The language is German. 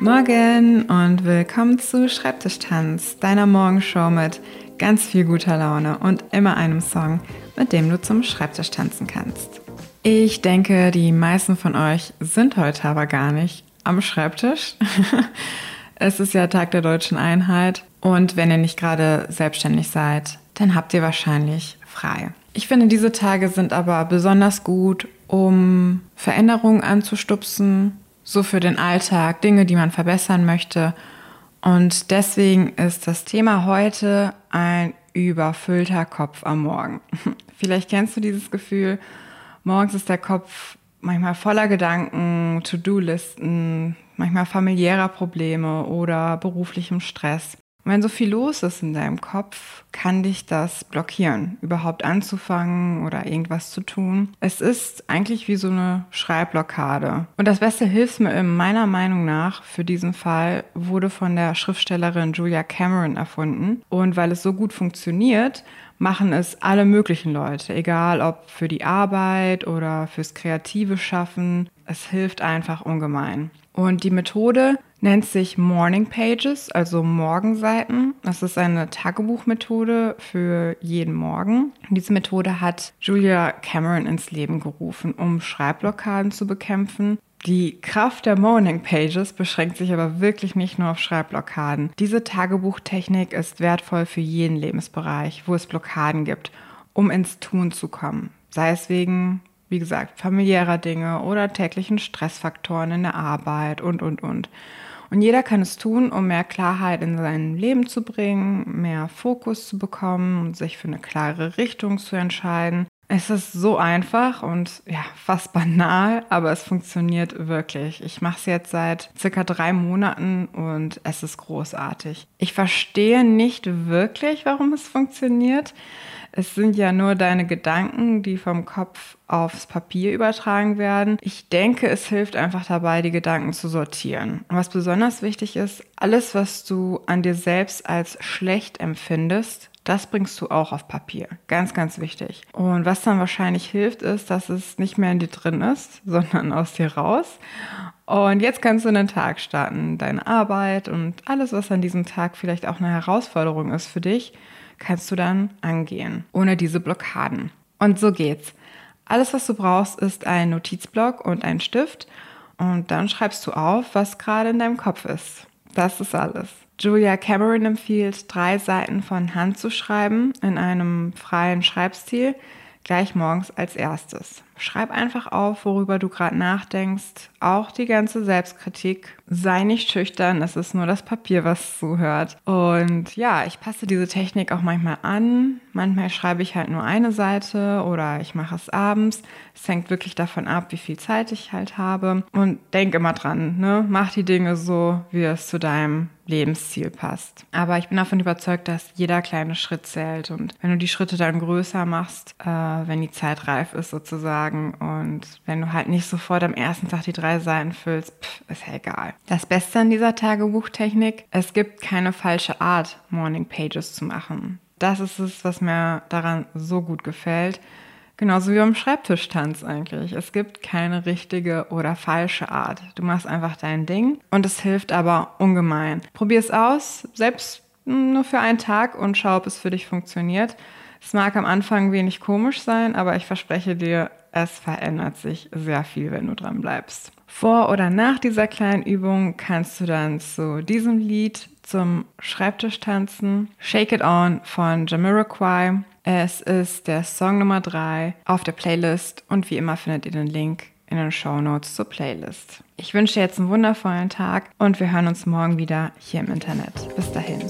Morgen und willkommen zu Schreibtischtanz, deiner Morgenshow mit ganz viel guter Laune und immer einem Song, mit dem du zum Schreibtisch tanzen kannst. Ich denke, die meisten von euch sind heute aber gar nicht am Schreibtisch. es ist ja Tag der deutschen Einheit und wenn ihr nicht gerade selbstständig seid, dann habt ihr wahrscheinlich frei. Ich finde, diese Tage sind aber besonders gut, um Veränderungen anzustupsen, so für den Alltag, Dinge, die man verbessern möchte. Und deswegen ist das Thema heute ein überfüllter Kopf am Morgen. Vielleicht kennst du dieses Gefühl, morgens ist der Kopf manchmal voller Gedanken, To-Do-Listen, manchmal familiärer Probleme oder beruflichem Stress. Wenn so viel los ist in deinem Kopf, kann dich das blockieren, überhaupt anzufangen oder irgendwas zu tun. Es ist eigentlich wie so eine Schreibblockade. Und das beste Hilfsmittel meiner Meinung nach für diesen Fall wurde von der Schriftstellerin Julia Cameron erfunden. Und weil es so gut funktioniert, machen es alle möglichen Leute, egal ob für die Arbeit oder fürs kreative Schaffen. Es hilft einfach ungemein. Und die Methode nennt sich Morning Pages, also Morgenseiten. Das ist eine Tagebuchmethode für jeden Morgen. Diese Methode hat Julia Cameron ins Leben gerufen, um Schreibblockaden zu bekämpfen. Die Kraft der Morning Pages beschränkt sich aber wirklich nicht nur auf Schreibblockaden. Diese Tagebuchtechnik ist wertvoll für jeden Lebensbereich, wo es Blockaden gibt, um ins Tun zu kommen. Sei es wegen wie gesagt, familiärer Dinge oder täglichen Stressfaktoren in der Arbeit und, und, und. Und jeder kann es tun, um mehr Klarheit in sein Leben zu bringen, mehr Fokus zu bekommen und sich für eine klare Richtung zu entscheiden. Es ist so einfach und ja, fast banal, aber es funktioniert wirklich. Ich mache es jetzt seit circa drei Monaten und es ist großartig. Ich verstehe nicht wirklich, warum es funktioniert. Es sind ja nur deine Gedanken, die vom Kopf aufs Papier übertragen werden. Ich denke, es hilft einfach dabei, die Gedanken zu sortieren. Und was besonders wichtig ist, alles, was du an dir selbst als schlecht empfindest, das bringst du auch auf Papier. Ganz, ganz wichtig. Und was dann wahrscheinlich hilft, ist, dass es nicht mehr in dir drin ist, sondern aus dir raus. Und jetzt kannst du einen Tag starten, deine Arbeit und alles, was an diesem Tag vielleicht auch eine Herausforderung ist für dich, kannst du dann angehen, ohne diese Blockaden. Und so geht's. Alles, was du brauchst, ist ein Notizblock und ein Stift. Und dann schreibst du auf, was gerade in deinem Kopf ist. Das ist alles. Julia Cameron empfiehlt, drei Seiten von Hand zu schreiben in einem freien Schreibstil, gleich morgens als erstes. Schreib einfach auf, worüber du gerade nachdenkst, auch die ganze Selbstkritik. Sei nicht schüchtern, es ist nur das Papier, was zuhört. Und ja, ich passe diese Technik auch manchmal an. Manchmal schreibe ich halt nur eine Seite oder ich mache es abends. Es hängt wirklich davon ab, wie viel Zeit ich halt habe. Und denk immer dran, ne? Mach die Dinge so, wie es zu deinem Lebensziel passt. Aber ich bin davon überzeugt, dass jeder kleine Schritt zählt. Und wenn du die Schritte dann größer machst, äh, wenn die Zeit reif ist sozusagen, sagen. Und wenn du halt nicht sofort am ersten Tag die drei Seiten füllst, pff, ist ja egal. Das Beste an dieser Tagebuchtechnik, es gibt keine falsche Art, Morning Pages zu machen. Das ist es, was mir daran so gut gefällt. Genauso wie beim Schreibtischtanz eigentlich. Es gibt keine richtige oder falsche Art. Du machst einfach dein Ding und es hilft aber ungemein. Probier es aus, selbst nur für einen Tag und schau, ob es für dich funktioniert. Es mag am Anfang wenig komisch sein, aber ich verspreche dir, es verändert sich sehr viel, wenn du dran bleibst. Vor oder nach dieser kleinen Übung kannst du dann zu diesem Lied zum Schreibtisch tanzen. Shake It On von Jamiroquai. Es ist der Song Nummer 3 auf der Playlist und wie immer findet ihr den Link in den Show Notes zur Playlist. Ich wünsche dir jetzt einen wundervollen Tag und wir hören uns morgen wieder hier im Internet. Bis dahin.